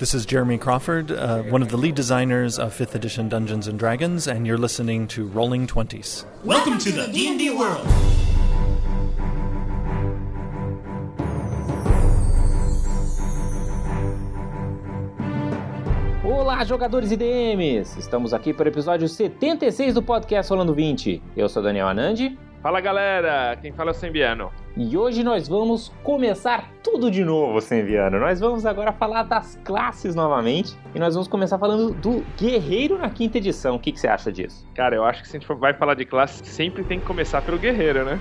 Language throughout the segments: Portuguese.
This is Jeremy Crawford, uh, one of the lead designers of 5th edition Dungeons and Dragons, and you're listening to Rolling Twenties. Welcome to the D&D world. Olá, jogadores e DMs! Estamos aqui para o episódio 76 do podcast Rolando 20. Eu sou Daniel Anandi. Fala galera, quem fala é o Sembiano. E hoje nós vamos começar tudo de novo, Sembiano. Nós vamos agora falar das classes novamente. E nós vamos começar falando do Guerreiro na quinta edição. O que, que você acha disso? Cara, eu acho que se a gente vai falar de classe, sempre tem que começar pelo Guerreiro, né?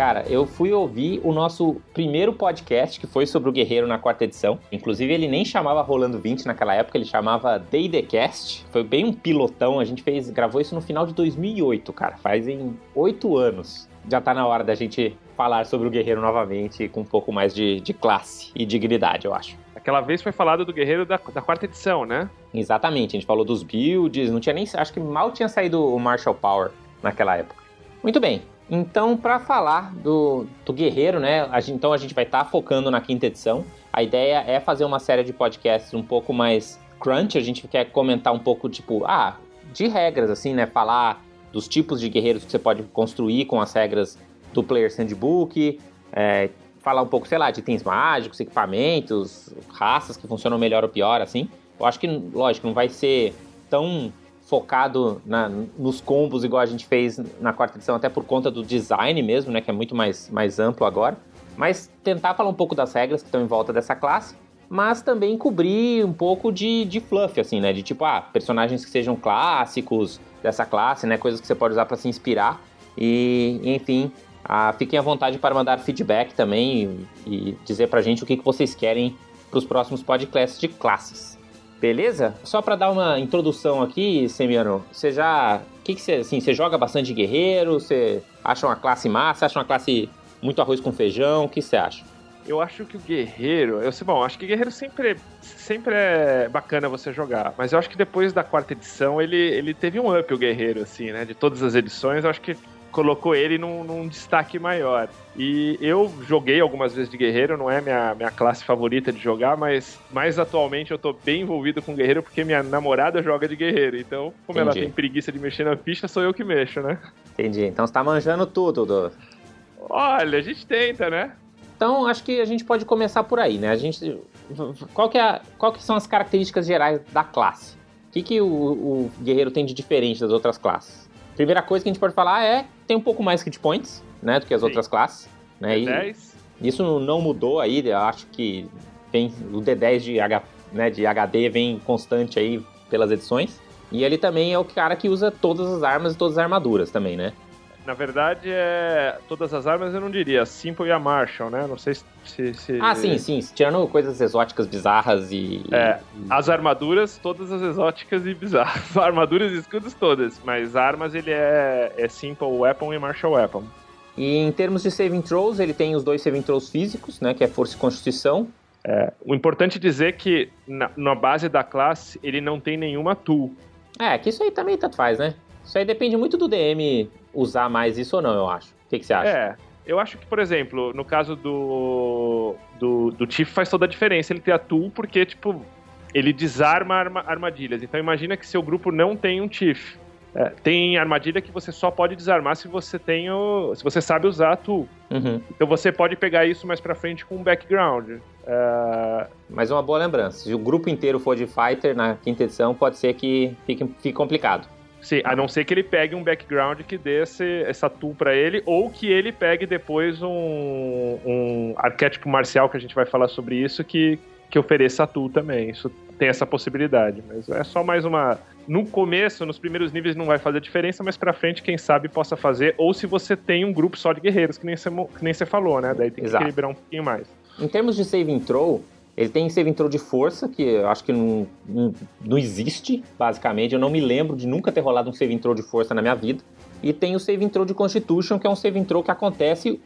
Cara, eu fui ouvir o nosso primeiro podcast, que foi sobre o Guerreiro na quarta edição. Inclusive, ele nem chamava Rolando 20 naquela época, ele chamava Day-The-Cast. Foi bem um pilotão, a gente fez, gravou isso no final de 2008, cara. Faz em oito anos. Já tá na hora da gente falar sobre o Guerreiro novamente, com um pouco mais de, de classe e dignidade, eu acho. Aquela vez foi falado do Guerreiro da, da quarta edição, né? Exatamente, a gente falou dos builds, não tinha nem. Acho que mal tinha saído o Marshall Power naquela época. Muito bem, então, para falar do, do Guerreiro, né? A gente, então a gente vai estar tá focando na quinta edição. A ideia é fazer uma série de podcasts um pouco mais crunch. A gente quer comentar um pouco, tipo, ah, de regras, assim, né? Falar dos tipos de guerreiros que você pode construir com as regras do Player Handbook. É, falar um pouco, sei lá, de itens mágicos, equipamentos, raças que funcionam melhor ou pior, assim. Eu acho que, lógico, não vai ser tão focado na, nos combos igual a gente fez na quarta edição, até por conta do design mesmo, né, que é muito mais, mais amplo agora. Mas tentar falar um pouco das regras que estão em volta dessa classe, mas também cobrir um pouco de, de fluff, assim, né, de tipo, ah, personagens que sejam clássicos dessa classe, né, coisas que você pode usar para se inspirar. E, enfim, ah, fiquem à vontade para mandar feedback também e, e dizer pra gente o que, que vocês querem para os próximos podcasts de classes. Beleza? Só para dar uma introdução aqui, Semiano, você já. O que, que você. Assim, você joga bastante guerreiro? Você acha uma classe massa? Acha uma classe muito arroz com feijão? O que você acha? Eu acho que o guerreiro. Eu sei, bom, acho que guerreiro sempre, sempre é bacana você jogar. Mas eu acho que depois da quarta edição ele, ele teve um up, o guerreiro, assim, né? De todas as edições, eu acho que colocou ele num, num, destaque maior. E eu joguei algumas vezes de guerreiro, não é minha, minha classe favorita de jogar, mas mais atualmente eu tô bem envolvido com guerreiro porque minha namorada joga de guerreiro. Então, como Entendi. ela tem preguiça de mexer na ficha, sou eu que mexo, né? Entendi. Então você tá manjando tudo, do. Olha, a gente tenta, né? Então, acho que a gente pode começar por aí, né? A gente. Qual que, é, qual que são as características gerais da classe? O que, que o, o guerreiro tem de diferente das outras classes? Primeira coisa que a gente pode falar é tem um pouco mais hit points, né, do que as Sim. outras classes, né? D10. E isso não mudou aí, eu acho que tem o D10 de, H, né, de HD vem constante aí pelas edições. E ele também é o cara que usa todas as armas e todas as armaduras também, né? Na verdade, é todas as armas eu não diria, a Simple e a Marshall, né? Não sei se. se... Ah, sim, sim. Tirando coisas exóticas bizarras e. É, as armaduras, todas as exóticas e bizarras. Armaduras e escudos todas, mas armas ele é, é Simple Weapon e Marshall Weapon. E em termos de saving throws, ele tem os dois saving throws físicos, né? Que é força e constituição. É, o importante é dizer que na, na base da classe ele não tem nenhuma tool. É, que isso aí também tanto faz, né? Isso aí depende muito do DM usar mais isso ou não, eu acho. O que, que você acha? É, eu acho que, por exemplo, no caso do, do, do Tiff faz toda a diferença ele ter a tool, porque, tipo, ele desarma arma, armadilhas. Então imagina que seu grupo não tem um Tiff. É, tem armadilha que você só pode desarmar se você tem o, se você sabe usar a tool. Uhum. Então você pode pegar isso mais pra frente com um background. É... Mas uma boa lembrança, se o grupo inteiro for de fighter na quinta edição, pode ser que fique, fique complicado. Sim, a não ser que ele pegue um background que dê esse, essa tool para ele, ou que ele pegue depois um, um arquétipo marcial, que a gente vai falar sobre isso, que, que ofereça a tool também. Isso tem essa possibilidade, mas é só mais uma. No começo, nos primeiros níveis não vai fazer diferença, mas pra frente, quem sabe possa fazer, ou se você tem um grupo só de guerreiros, que nem você, que nem você falou, né? Daí tem que Exato. equilibrar um pouquinho mais. Em termos de saving throw, ele tem save intro de força, que eu acho que não, não, não, existe, basicamente. Eu não me lembro de nunca ter rolado um save intro de força na minha vida. E tem o save intro de Constitution, que é um save intro que acontece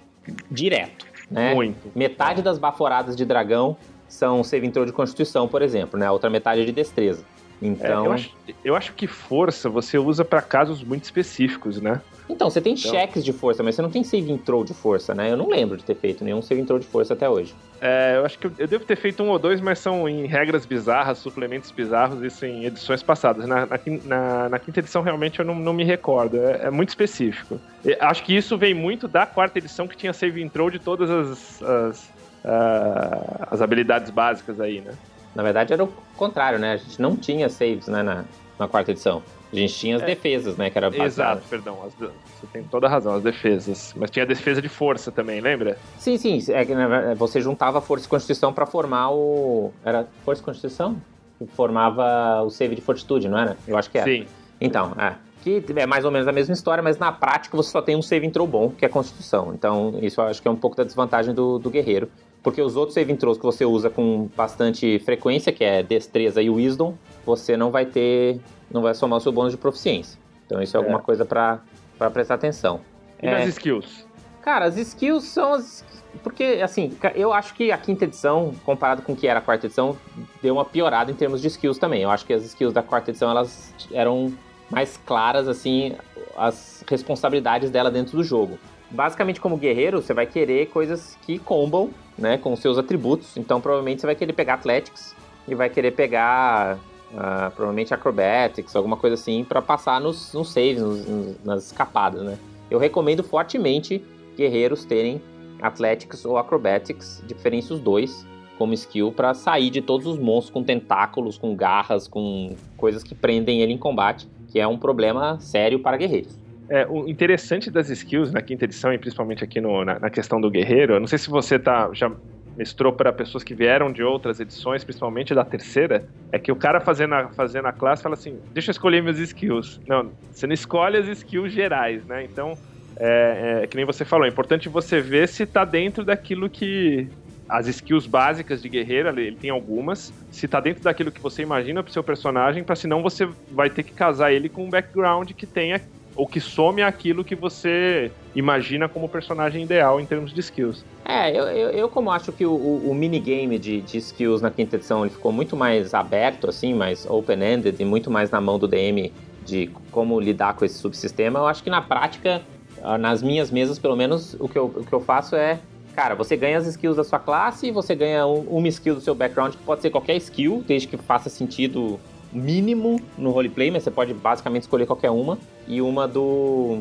direto. Né? Muito. Metade das baforadas de dragão são save intro de Constituição, por exemplo, né? A outra metade é de destreza. Então, É, eu, acho, eu acho que força você usa pra casos muito específicos, né? Então você tem Então- cheques de força, mas você não tem save intro de força, né? Eu não lembro de ter feito nenhum save intro de força até hoje. É, eu acho que eu, eu devo ter feito um ou dois, mas são em regras bizarras, suplementos bizarros, isso em edições passadas. Na, na, na- quinta edição, realmente, eu não, não me recordo. É, é muito específico. E acho que isso vem muito da quarta edição, que tinha save intro de todas as, as, ah, as habilidades básicas aí, né? Na verdade, era o contrário, né? A gente não tinha saves né, na, na quarta edição. A gente tinha as É. defesas, né? Que era baseado- Exato, perdão. as você tem toda a razão, as defesas. Mas tinha a defesa de força também, lembra? Sim, sim. É que você juntava força e constituição pra formar o. Era força e constituição? Que formava o save de fortitude, não era? Eu acho que era. Sim. Então, é. Que é mais ou menos a mesma história, mas na prática você só tem um save intro bom, que é a Constituição. Então, isso eu acho que é um pouco da desvantagem do, do guerreiro. Porque os outros save intros que você usa com bastante frequência, que é destreza e wisdom, você não vai ter. Não vai somar o seu bônus de proficiência. Então, isso é, É. alguma coisa pra pra prestar atenção. E É. nas skills? Cara, as skills são as. Porque, assim, eu acho que a quinta edição, comparado com o que era a quarta edição, deu uma piorada em termos de skills também. Eu acho que as skills da quarta edição, elas eram mais claras, assim, as responsabilidades dela dentro do jogo. Basicamente, como guerreiro, você vai querer coisas que combam, né, com seus atributos. Então, provavelmente, você vai querer pegar Athletics e vai querer pegar, ah, provavelmente, Acrobatics, alguma coisa assim, pra passar nos, nos saves, nos- nas escapadas, né? Eu recomendo fortemente guerreiros terem Athletics ou Acrobatics, de preferência os dois, como skill, pra sair de todos os monstros com tentáculos, com garras, com coisas que prendem ele em combate, que é um problema sério para guerreiros. É, o interessante das skills na quinta edição, e principalmente aqui no- na, na questão do guerreiro, eu não sei se você tá, já mestrou para pessoas que vieram de outras edições, principalmente da terceira, é que o cara fazendo a, fazendo a classe fala assim: deixa eu escolher meus skills. Não, você não escolhe as skills gerais, né? Então, é, é, que nem você falou, é importante você ver se tá dentro daquilo que. As skills básicas de guerreiro, ele tem algumas. Se tá dentro daquilo que você imagina pro seu personagem, para senão você vai ter que casar ele com um background que tenha ou que some aquilo que você imagina como personagem ideal em termos de skills. É, eu, eu, eu como acho que o, o, o minigame de, de skills na quinta edição ele ficou muito mais aberto, assim, mais open-ended e muito mais na mão do DM de como lidar com esse subsistema, eu acho que na prática, ah, nas minhas mesas, pelo menos, o que eu, o que eu faço é Cara, você ganha as skills da sua classe, você ganha um- uma skill do seu background, que pode ser qualquer skill, desde que faça sentido mínimo no roleplay, mas você pode basicamente escolher qualquer uma. E uma do.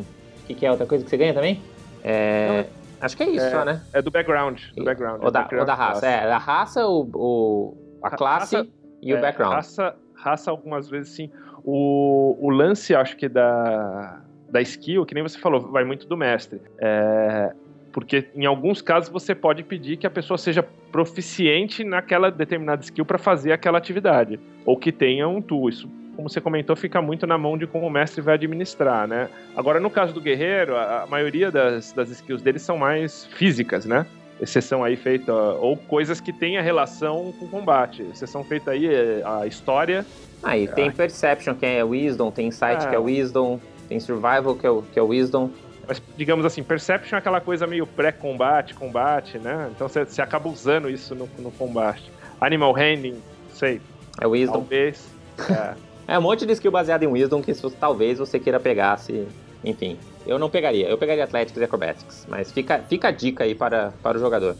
O que, que é outra coisa que você ganha também? É. Acho que é isso É, só, né? É do background. Do background. Ou da, background ou da raça. É, a raça, o, o- a classe raça- e o É, background. Raça, raça algumas vezes sim. O, o lance, acho que da, da skill, que nem você falou, vai muito do mestre. É, porque em alguns casos você pode pedir que a pessoa seja proficiente naquela determinada skill para fazer aquela atividade. Ou que tenha um tool. Isso, como você comentou, fica muito na mão de como o mestre vai administrar, né? Agora, no caso do guerreiro, a, a maioria das, das skills dele são mais físicas, né? Exceção aí feita, ou coisas que tenha relação com combate. Exceção feita aí é a história. Aí tem Perception, que é Wisdom, tem Insight, Ah. que é Wisdom, tem Survival, que é, que é Wisdom. Mas, digamos assim, Perception é aquela coisa meio pré-combate, combate, né? Então você, acaba usando isso no, no combate. Animal Handling, sei, É Wisdom. talvez. É. É um monte de skill baseado em Wisdom que se- talvez você queira pegar, se... Enfim, eu não pegaria. Eu pegaria Athletics e Acrobatics. Mas fica, fica a dica aí para, para o jogador.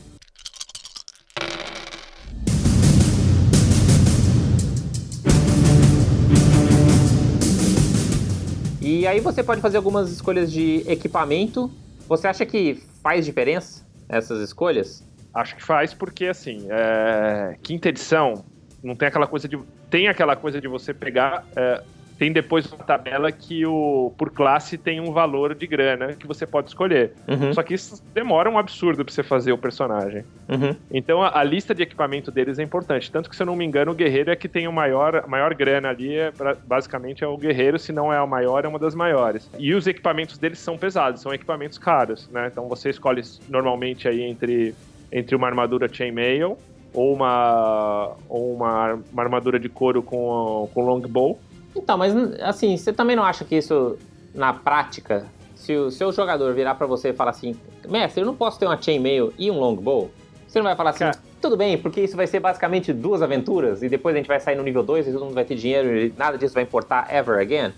E aí você pode fazer algumas escolhas de equipamento. Você acha que faz diferença essas escolhas? Acho que faz porque, assim, é, quinta edição não tem aquela coisa de. Tem aquela coisa de você pegar. é, tem depois uma tabela que o por classe tem um valor de grana que você pode escolher. Uhum, Só que isso demora um absurdo pra você fazer o personagem. uhum. Então a, a lista de equipamento deles é importante. Tanto que, se eu não me engano, o guerreiro é que tem o maior, a maior grana ali, é, basicamente é o guerreiro, se não é a maior, é uma das maiores. E os equipamentos deles são pesados, são equipamentos caros, né? Então você escolhe normalmente aí entre, entre uma armadura chainmail ou uma, ou uma, uma armadura de couro com, com longbow. Então, mas assim, você também não acha que isso, na prática, se o seu jogador virar pra você e falar assim, mestre, eu não posso ter uma chainmail e um longbow? Você não vai falar assim, Cara. tudo bem, porque isso vai ser basicamente duas aventuras e depois a gente vai sair no nível 2 e todo mundo vai ter dinheiro e nada disso vai importar ever again?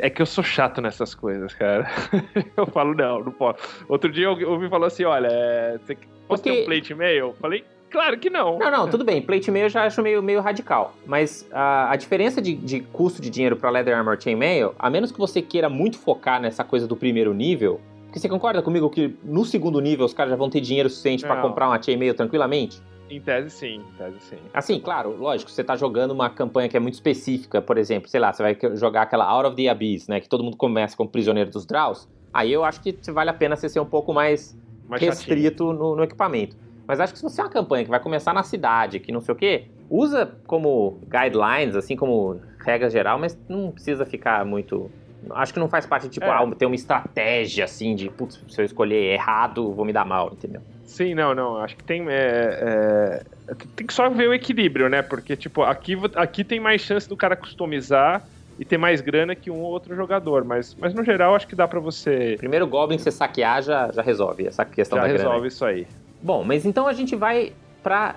É que eu sou chato nessas coisas, cara. eu falo, não, não posso. Outro dia eu ouvi falou assim: olha, é, você pode ter um plate e-mail? Eu falei, Claro que não. Não, não, tudo bem. Plate mail eu já acho meio, meio radical. Mas a, a diferença de, de custo de dinheiro para Leather Armor Chainmail, a menos que você queira muito focar nessa coisa do primeiro nível, porque você concorda comigo que no segundo nível os caras já vão ter dinheiro suficiente para comprar uma chainmail tranquilamente? Em tese sim, em tese sim. Assim, claro, lógico, você tá jogando uma campanha que é muito específica, por exemplo, sei lá, você vai jogar aquela Out of the Abyss, né, que todo mundo começa como prisioneiro dos Draws, aí eu acho que vale a pena você ser um pouco mais, mais restrito no, no, equipamento. Mas acho que se você é uma campanha que vai começar na cidade, que não sei o quê, usa como guidelines, assim como regra geral, mas não precisa ficar muito Acho que não faz parte, tipo, é. ah, ter uma estratégia assim de, putz, se eu escolher errado, vou me dar mal, entendeu? Sim, não, não. Acho que tem. É, é, tem que só ver o equilíbrio, né? Porque, tipo, aqui, aqui tem mais chance do cara customizar e ter mais grana que um ou outro jogador. Mas, mas no geral, acho que dá para você. Primeiro Goblin que você saquear já, já resolve essa questão já da grana. Já resolve isso aí. Bom, mas então a gente vai pra.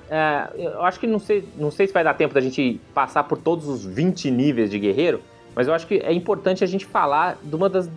Uh, eu acho que não sei, não sei se vai dar tempo da gente passar por todos os 20 níveis de guerreiro. Mas eu acho que é importante a gente falar de uma das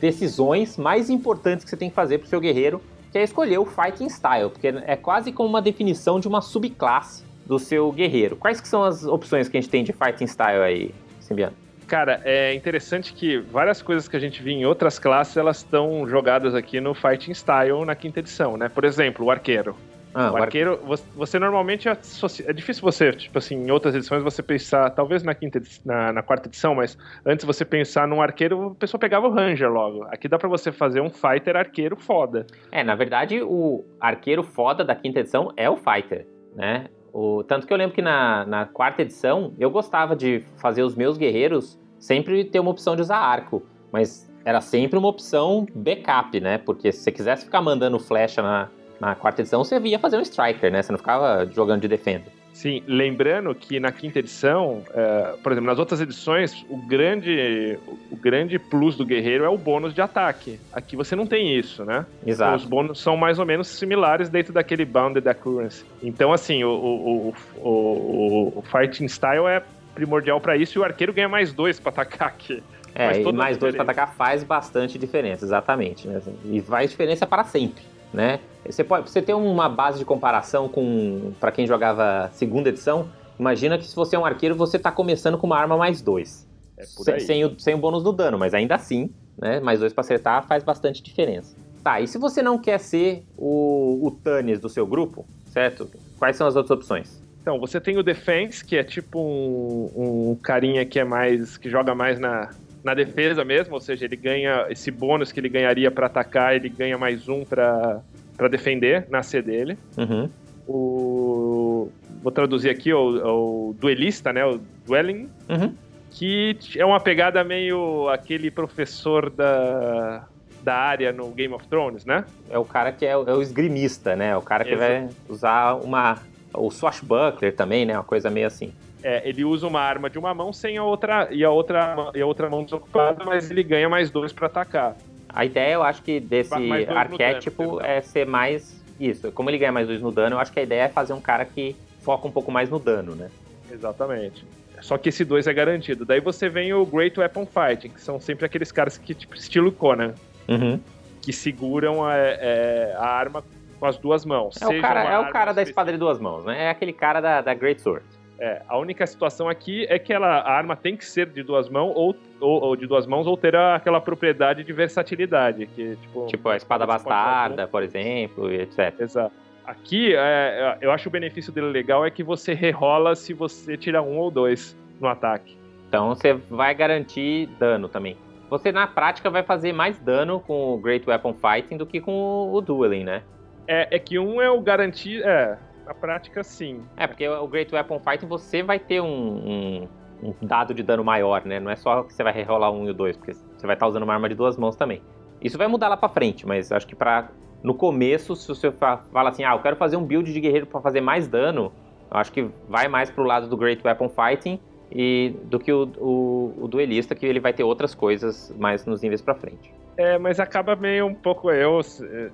decisões mais importantes que você tem que fazer pro seu guerreiro, que é escolher o Fighting Style, porque é quase como uma definição de uma subclasse do seu guerreiro. Quais que são as opções que a gente tem de Fighting Style aí, Simbiano? Cara, é interessante que várias coisas que a gente viu em outras classes, elas estão jogadas aqui no Fighting Style na quinta edição, né? Por exemplo, o arqueiro. Ah, o arqueiro, você, você, normalmente associa, é difícil você, tipo assim, em outras edições você pensar, talvez na quinta, na, na, quarta edição, mas antes você pensar num arqueiro, a pessoa pegava o Ranger logo. Aqui dá para você fazer um fighter arqueiro foda. É, na verdade, o arqueiro foda da quinta edição é o fighter, né? O, tanto que eu lembro que na, na quarta edição eu gostava de fazer os meus guerreiros sempre ter uma opção de usar arco, mas era sempre uma opção backup, né? Porque se você quisesse ficar mandando flecha na, na quarta edição você via fazer um striker, né? Você não ficava jogando de defender. Sim, lembrando que na quinta edição, uh, por exemplo, nas outras edições, o grande, o grande plus do guerreiro é o bônus de ataque. Aqui você não tem isso, né? Exato. Os bônus são mais ou menos similares dentro daquele Bounded Accuracy. Então, assim, o, o, o, o, o Fighting Style é primordial para isso e o arqueiro ganha mais dois para atacar aqui. É, e mais dois para atacar faz bastante diferença, exatamente. Né? E faz diferença para sempre né? Você pode, você ter uma base de comparação com para quem jogava segunda edição. Imagina que se você é um arqueiro, você está começando com uma arma mais dois. É sem, sem, o, sem o bônus do dano, mas ainda assim, né? Mais dois para acertar faz bastante diferença. Tá, e se você não quer ser o, o Tannis do seu grupo, certo? Quais são as outras opções? Então, você tem o Defense, que é tipo um, um carinha que é mais. que joga mais na, na defesa mesmo, ou seja, ele ganha esse bônus que ele ganharia para atacar, ele ganha mais um para defender na C dele. Uhum. O, vou traduzir aqui o, o duelista, né? O dueling. Uhum. Que é uma pegada meio aquele professor da, da área no Game of Thrones, né? É o cara que é, é o esgrimista, né? O cara que Exato. vai usar uma. O swashbuckler também, né? Uma coisa meio assim. É, ele usa uma arma de uma mão sem a outra e a outra e a outra mão desocupada, mas ele ganha mais dois para atacar. A ideia, eu acho que desse arquétipo dano, é ser mais isso. Como ele ganha mais dois no dano, eu acho que a ideia é fazer um cara que foca um pouco mais no dano, né? Exatamente. Só que esse dois é garantido. Daí você vem o Great Weapon Fighting, que são sempre aqueles caras que, tipo, estilo Conan. Uhum. Que seguram a, é, a arma com as duas mãos. É o cara, é o cara da espada de duas mãos, né? É aquele cara da, da Great Sword. É, a única situação aqui é que ela, a arma tem que ser de duas mãos ou, ou, ou de duas mãos ou ter aquela propriedade de versatilidade, que tipo, tipo a espada bastarda, por exemplo, etc. Exato. Aqui, é, eu acho o benefício dele legal é que você rerola se você tira um ou dois no ataque. Então você vai garantir dano também. Você na prática vai fazer mais dano com o Great Weapon Fighting do que com o Dueling, né? É, é que um é o garantir. É, na prática, sim. É, porque o Great Weapon Fighting você vai ter um, um, um, dado de dano maior, né? Não é só que você vai rerolar um e o dois, porque você vai estar usando uma arma de duas mãos também. Isso vai mudar lá pra frente, mas acho que pra. No começo, se você fala assim, ah, eu quero fazer um build de guerreiro para fazer mais dano, acho que vai mais pro lado do Great Weapon Fighting e do que o, o, o, duelista, que ele vai ter outras coisas mais nos níveis pra frente. É, mas acaba meio um pouco. Eu,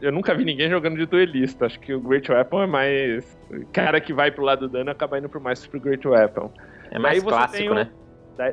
eu nunca vi ninguém jogando de duelista. Acho que o Great Weapon é mais. Cara que vai pro lado do dano acaba indo pro mais pro Great Weapon. É mais clássico, o, né?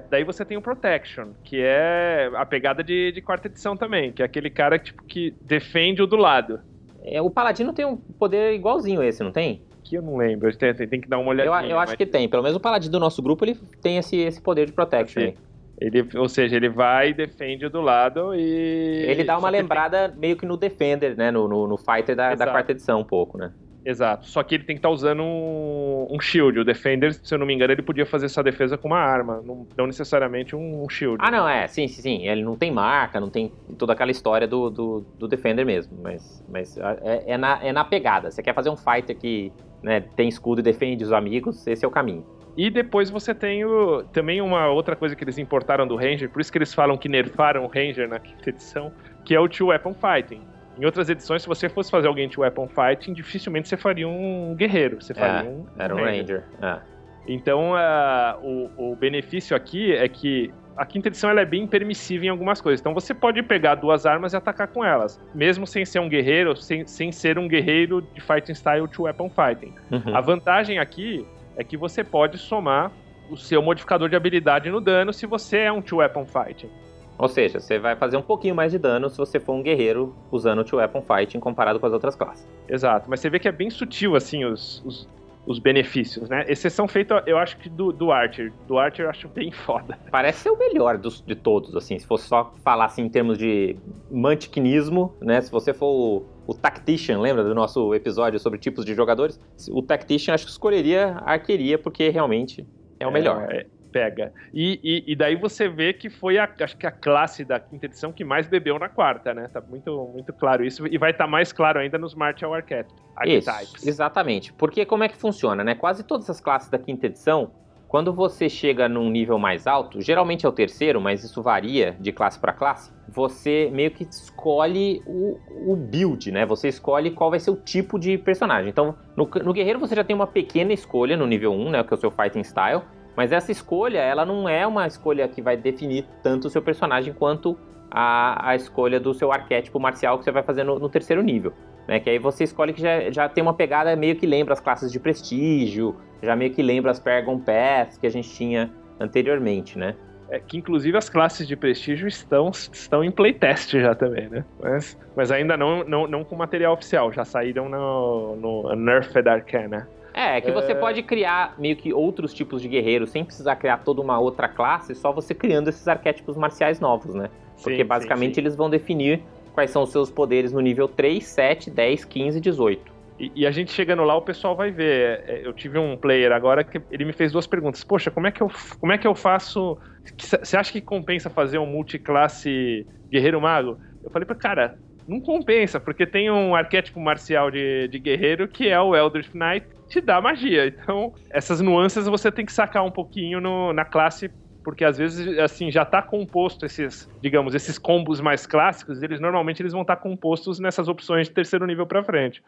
Daí você tem o Protection, que é a pegada de, de quarta edição também, que é aquele cara tipo, que defende o do lado. É, o Paladino tem um poder igualzinho esse, não tem? Que eu não lembro, tem, tem que dar uma olhadinha. Eu, eu acho mas... que tem, pelo menos o Paladino do nosso grupo ele tem esse, esse poder de Protection. Ele, ou seja, ele vai e defende do lado e. Ele dá uma lembrada tem... meio que no Defender, né? No, no, no Fighter da, da, quarta edição, um pouco, né? Exato. Só que ele tem que estar tá usando um, um, shield. O Defender, se eu não me engano, ele podia fazer essa defesa com uma arma, não, não necessariamente um, um, shield. Ah, não, é. Sim, sim, sim. Ele não tem marca, não tem toda aquela história do, do, do Defender mesmo. Mas, mas é, é, na, é na pegada. Você quer fazer um fighter que né, tem escudo e defende os amigos, esse é o caminho. E depois você tem o, também uma outra coisa que eles importaram do Ranger, por isso que eles falam que nerfaram o Ranger na quinta edição, que é o Two Weapon Fighting. Em outras edições, se você fosse fazer alguém de Weapon Fighting, dificilmente você faria um guerreiro. Você faria é, um. Era um Ranger. É. Então, uh, o, o benefício aqui é que a quinta edição ela é bem permissiva em algumas coisas. Então você pode pegar duas armas e atacar com elas, mesmo sem ser um guerreiro, sem, sem ser um guerreiro de fighting style to weapon fighting. Uhum. A vantagem aqui é que você pode somar o seu modificador de habilidade no dano se você é um two weapon fighting. Ou seja, você vai fazer um pouquinho mais de dano se você for um guerreiro usando o two weapon fighting comparado com as outras classes. Exato, mas você vê que é bem sutil assim os, os os benefícios, né? Exceção feita, eu acho que do, do Archer. Do Archer eu acho bem foda. Parece ser o melhor dos, de todos, assim. Se fosse só falar assim em termos de mantiquinismo, né? Se você for o, o Tactician, lembra do nosso episódio sobre tipos de jogadores? O Tactician acho que escolheria a arqueria, porque realmente é o melhor. É, pega. E, e, e, daí você vê que foi a, acho que a classe da quinta edição que mais bebeu na quarta, né? Tá muito, muito claro isso. E vai estar tá mais claro ainda nos Martial Archetypes. Isso, exatamente. Porque como é que funciona, né? Quase todas as classes da quinta edição, quando você chega num nível mais alto, geralmente é o terceiro, mas isso varia de classe para classe, você meio que escolhe o, o, build, né? Você escolhe qual vai ser o tipo de personagem. Então, no, no guerreiro você já tem uma pequena escolha no nível 1, né? Que é o seu fighting style. Mas essa escolha, ela não é uma escolha que vai definir tanto o seu personagem quanto a, a escolha do seu arquétipo marcial que você vai fazer no, no terceiro nível. Né? Que aí você escolhe que já, já tem uma pegada meio que lembra as classes de prestígio, já meio que lembra as Paragon Paths que a gente tinha anteriormente, né? É, que inclusive as classes de prestígio estão, estão em playtest já também, né? Mas, mas ainda não, não, não com material oficial, já saíram no, no Nerfed Arcana. É, que você é... pode criar meio que outros tipos de guerreiros sem precisar criar toda uma outra classe, só você criando esses arquétipos marciais novos, né? Porque sim, basicamente sim, sim. eles vão definir quais são os seus poderes no nível 3, 7, 10, 15 e 18. E, e, a gente chegando lá, o pessoal vai ver. É, eu tive um player agora que ele me fez duas perguntas. Poxa, como é que eu, como é que eu faço. Você acha que compensa fazer um multiclasse guerreiro mago? Eu falei pra cara, não compensa, porque tem um arquétipo marcial de, de guerreiro que é o Eldritch Knight, te dá magia. Então, essas nuances você tem que sacar um pouquinho no, na classe porque às vezes assim já está composto esses, digamos, esses combos mais clássicos, eles normalmente eles vão estar tá compostos nessas opções de terceiro nível para frente.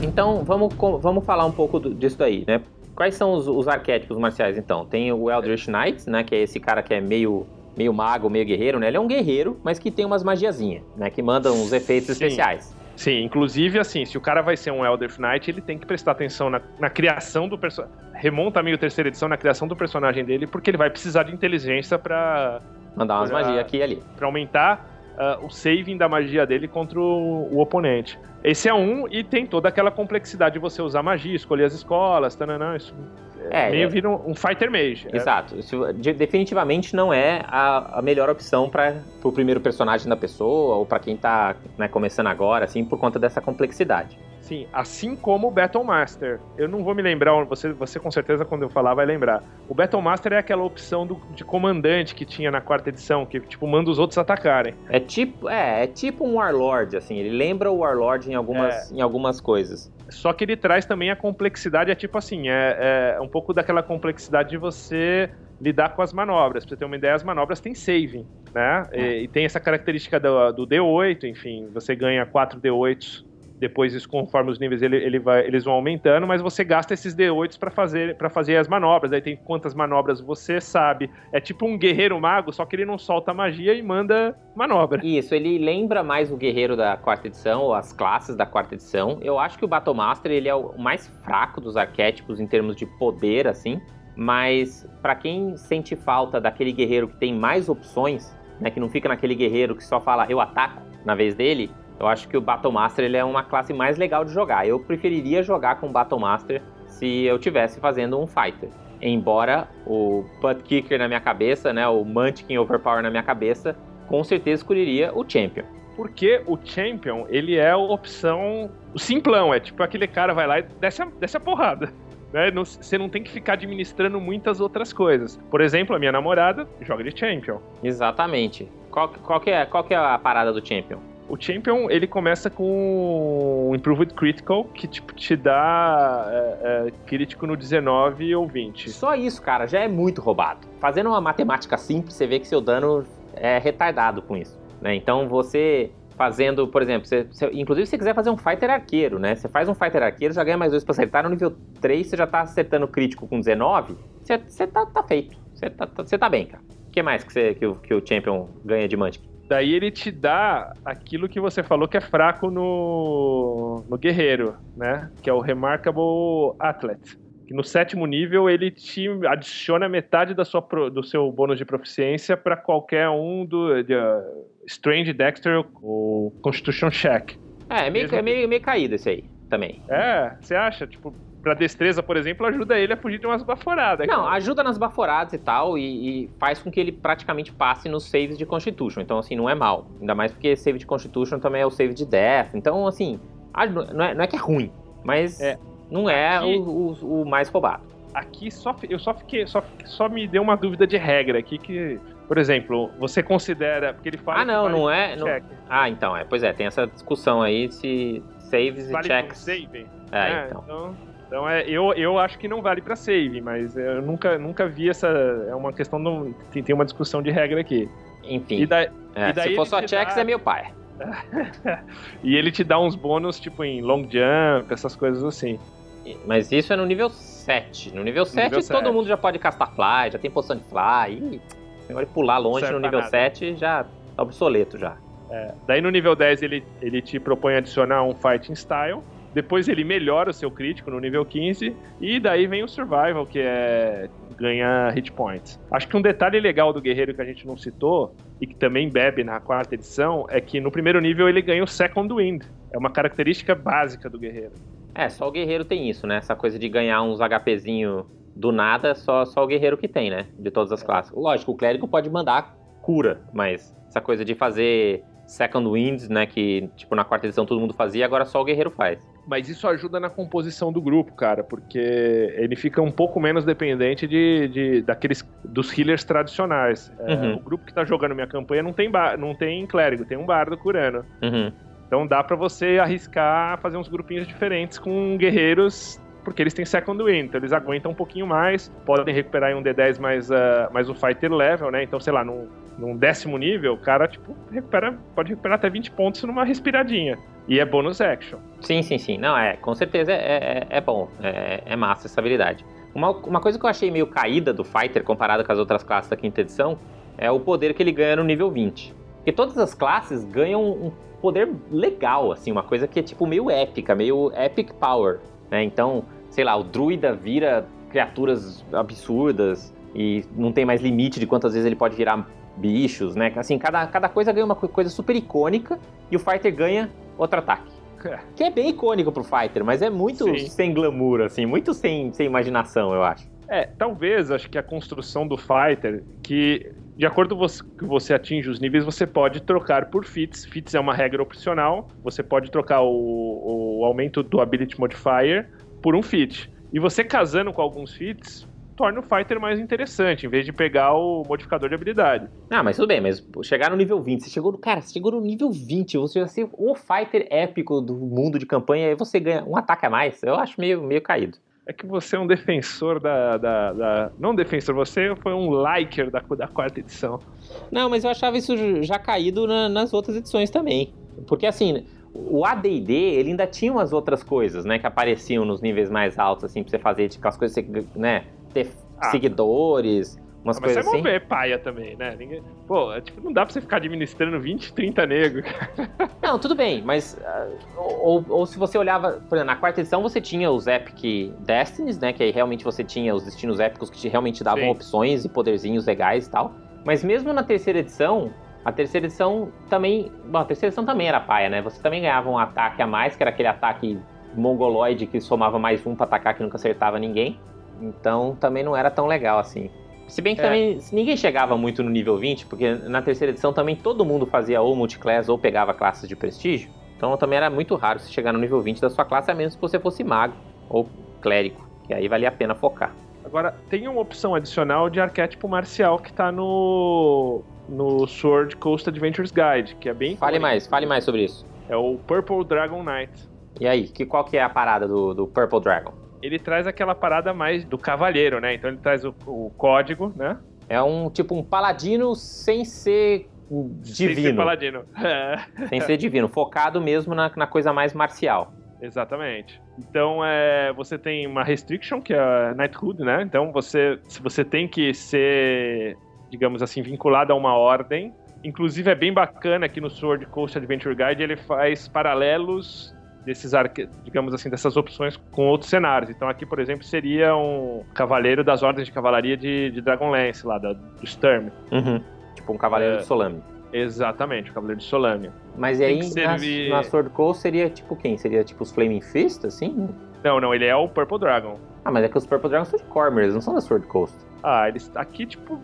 Então, vamos, vamos falar um pouco disso daí, né? Quais são os, os arquétipos marciais, então? Tem o Eldritch Knight, né? Que é esse cara que é meio meio mago, meio guerreiro, né? Ele é um guerreiro, mas que tem umas magiazinhas, né? Que mandam uns efeitos Sim. especiais. Sim, inclusive, assim, se o cara vai ser um Elder Knight, ele tem que prestar atenção na, na criação do personagem. Remonta meio terceira edição na criação do personagem dele, porque ele vai precisar de inteligência para Mandar umas magias aqui e ali. Pra aumentar uh, o saving da magia dele contra o, o, oponente. Esse é um, e tem toda aquela complexidade de você usar magia, escolher as escolas, tananã, isso é, meio é... vira um, um, fighter mage. É. Exato. Isso definitivamente não é a, a melhor opção para o primeiro personagem da pessoa ou para quem está né, começando agora, assim, por conta dessa complexidade. Sim, assim como o Battle Master. Eu não vou me lembrar, você, você com certeza quando eu falar vai lembrar. O Battle Master é aquela opção do, de comandante que tinha na quarta edição, que tipo manda os outros atacarem. É tipo, é, é tipo um Warlord, assim, ele lembra o Warlord em algumas, é. em algumas coisas. Só que ele traz também a complexidade, é tipo assim, é, é um pouco daquela complexidade de você lidar com as manobras. Pra você ter uma ideia, as manobras têm saving, né? E, e, tem essa característica do, do D8, enfim, você ganha 4 D8 depois isso, conforme os níveis ele, ele vai, eles vão aumentando, mas você gasta esses D8 para fazer, pra fazer as manobras. Aí tem quantas manobras você sabe. É tipo um guerreiro mago, só que ele não solta magia e manda manobra. Isso, ele lembra mais o guerreiro da quarta edição, ou as classes da quarta edição. Eu acho que o Battle Master ele é o mais fraco dos arquétipos em termos de poder, assim. Mas para quem sente falta daquele guerreiro que tem mais opções, né, que não fica naquele guerreiro que só fala eu ataco na vez dele, eu acho que o Battle Master ele é uma classe mais legal de jogar. Eu preferiria jogar com o Battle Master se eu tivesse fazendo um fighter. Embora o Butt Kicker na minha cabeça, né, o Munchkin Overpower na minha cabeça, com certeza escolheria o Champion. Porque o Champion, ele é a opção simplão, é tipo aquele cara vai lá e desce a, desce a porrada. Né? Não, você não tem que ficar administrando muitas outras coisas. Por exemplo, a minha namorada joga de Champion. Exatamente. Qual, qual, que, é, qual que é a parada do Champion? O Champion, ele começa com o Improved Critical, que tipo, te dá é, é, crítico no 19 ou 20. Só isso, cara, já é muito roubado. Fazendo uma matemática simples, você vê que seu dano é retardado com isso. Né? Então você fazendo, por exemplo, você, você, inclusive se você quiser fazer um fighter arqueiro, né? Você faz um fighter arqueiro, já ganha mais dois pra acertar. No nível 3, você já tá acertando crítico com 19, você, você tá, tá feito. Você tá, tá, você tá bem, cara. O que mais que, você, que, o, que o Champion ganha de Mantic? Daí ele te dá aquilo que você falou que é fraco no, no guerreiro, né? Que é o Remarkable Athlete. Que no sétimo nível ele te adiciona metade da sua, do seu bônus de proficiência para qualquer um do de, uh, Strange, Dexter ou Constitution Check. É, é meio, é meio, meio caído esse aí também. É, você acha? Tipo, pra destreza, por exemplo, ajuda ele a fugir de umas baforadas. Não, cara. ajuda nas baforadas e tal, e, e, faz com que ele praticamente passe nos saves de Constitution. Então, assim, não é mal. Ainda mais porque save de Constitution também é o save de Death. Então, assim, não é, não é que é ruim, mas é. não é aqui, o, o, o, mais roubado. Aqui só, eu só fiquei. Só, só me deu uma dúvida de regra aqui que. Por exemplo, você considera. Porque ele fala. Ah, não, não é. Não... Ah, então, é. Pois é, tem essa discussão aí se saves vale e checks. Save? É, é então. então então é, eu, eu acho que não vale para save, mas eu nunca, nunca vi essa. É uma questão. Do, tem, tem uma discussão de regra aqui. Enfim. E da, é, se for só checks, dá... é meu pai. e ele te dá uns bônus, tipo em long jump, essas coisas assim. Mas isso é no nível 7. No nível 7 nível todo 7. mundo já pode castar fly, já tem poção de fly. E agora pular longe no nível nada. 7 já tá obsoleto já. É. Daí no nível 10 ele, ele te propõe adicionar um fighting style depois ele melhora o seu crítico no nível 15. E daí vem o Survival, que é ganha hit points. Acho que um detalhe legal do guerreiro que a gente não citou, e que também bebe na quarta edição, é que no primeiro nível ele ganha o Second Wind. É uma característica básica do guerreiro. É, só o guerreiro tem isso, né? Essa coisa de ganhar uns HPzinho do nada, só, só o guerreiro que tem, né? De todas as classes. Lógico, o clérigo pode mandar cura, mas essa coisa de fazer Second Winds, né? Que, tipo, na quarta edição todo mundo fazia, agora só o guerreiro faz. Mas isso ajuda na composição do grupo, cara, porque ele fica um pouco menos dependente de, de daqueles dos healers tradicionais. É, uhum. É, o grupo que tá jogando minha campanha não tem, não tem clérigo, tem um bardo curando. Uhum. Então dá para você arriscar fazer uns grupinhos diferentes com guerreiros porque eles têm second wind, então eles aguentam um pouquinho mais, podem recuperar em um D10 mais, uh, mais o fighter level, né? Então, sei lá, num, num décimo nível, o cara, tipo, recupera, pode recuperar até 20 pontos numa respiradinha. E é bônus action. Sim, sim, sim. Não, é, com certeza é, é, é bom. É, é massa essa habilidade. Uma, uma coisa que eu achei meio caída do Fighter comparado com as outras classes da quinta edição é o poder que ele ganha no nível 20. Porque todas as classes ganham um poder legal, assim, uma coisa que é tipo meio épica, meio epic power. Né? Então, sei lá, o druida vira criaturas absurdas e não tem mais limite de quantas vezes ele pode virar bichos, né? Assim, cada, cada coisa ganha uma coisa super icônica e o fighter ganha outro ataque. É. Que é bem icônico pro fighter, mas é muito Sim. sem glamour, assim, muito sem, sem imaginação, eu acho. É, talvez, acho que a construção do fighter, que de acordo com que você atinge os níveis, você pode trocar por fits. Fits é uma regra opcional. Você pode trocar o, o aumento do ability modifier por um fit. E você casando com alguns fits, torna o fighter mais interessante, em vez de pegar o modificador de habilidade. Ah, mas tudo bem, mas chegar no nível 20, você chegou no. Cara, você chegou no nível 20, você vai ser o fighter épico do mundo de campanha, e você ganha um ataque a mais. Eu acho meio, meio caído. É que você é um defensor da, da, da, Não defensor, você foi um liker da, da quarta edição. Não, mas eu achava isso já caído na, nas outras edições também. Porque assim, o AD&D, ele ainda tinha umas outras coisas, né, que apareciam nos níveis mais altos, assim, pra você fazer, tipo, as coisas, né, ter Ah. seguidores, umas mas coisas você assim. é mover paia também, né? Ninguém... Pô, é, tipo, não dá pra você ficar administrando 20, 30 negros. Não, tudo bem, mas ah, ou, ou se você olhava, por exemplo, na quarta edição você tinha os Epic Destinies, né, que aí realmente você tinha os destinos épicos que te, realmente te davam Sim. opções e poderzinhos legais e tal. Mas mesmo na terceira edição, a terceira edição também, bom, a terceira edição também era paia, né? Você também ganhava um ataque a mais, que era aquele ataque mongoloide que somava mais um pra atacar que nunca acertava ninguém. Então também não era tão legal assim. Se bem que É. também ninguém chegava muito no nível 20, porque na terceira edição também todo mundo fazia ou multiclass ou pegava classes de prestígio. Então também era muito raro você chegar no nível 20 da sua classe, a menos que você fosse mago ou clérigo. Que aí valia a pena focar. Agora, tem uma opção adicional de arquétipo marcial que tá no. no Sword Coast Adventures Guide, que é bem. Fale mais, fale mais sobre isso. É o Purple Dragon Knight. E aí, que, qual que é a parada do, do Purple Dragon? Ele traz aquela parada mais do cavaleiro, né? Então ele traz o, o código, né? É um tipo um paladino sem ser Sem ser divino. paladino. Sem ser divino, focado mesmo na, na coisa mais marcial. Exatamente. Então é, você tem uma restriction que é a Knighthood, né? Então você, se você tem que ser, digamos assim, vinculado a uma ordem. Inclusive é bem bacana aqui no Sword Coast Adventure Guide ele faz paralelos desses digamos assim dessas opções com outros cenários. Então aqui, por exemplo, seria um cavaleiro das ordens de cavalaria de, de Dragonlance lá da, do Sturm. Uhum. Tipo um cavaleiro É. de Solame. Exatamente, o cavaleiro de Solamia. Mas Tem aí que na, servir- na Sword Coast seria tipo quem? Seria tipo os Flaming Fist, assim? Não, não, ele é o Purple Dragon. Ah, mas é que os Purple Dragons são de Cormer, eles não são da Sword Coast. Ah, eles aqui, tipo,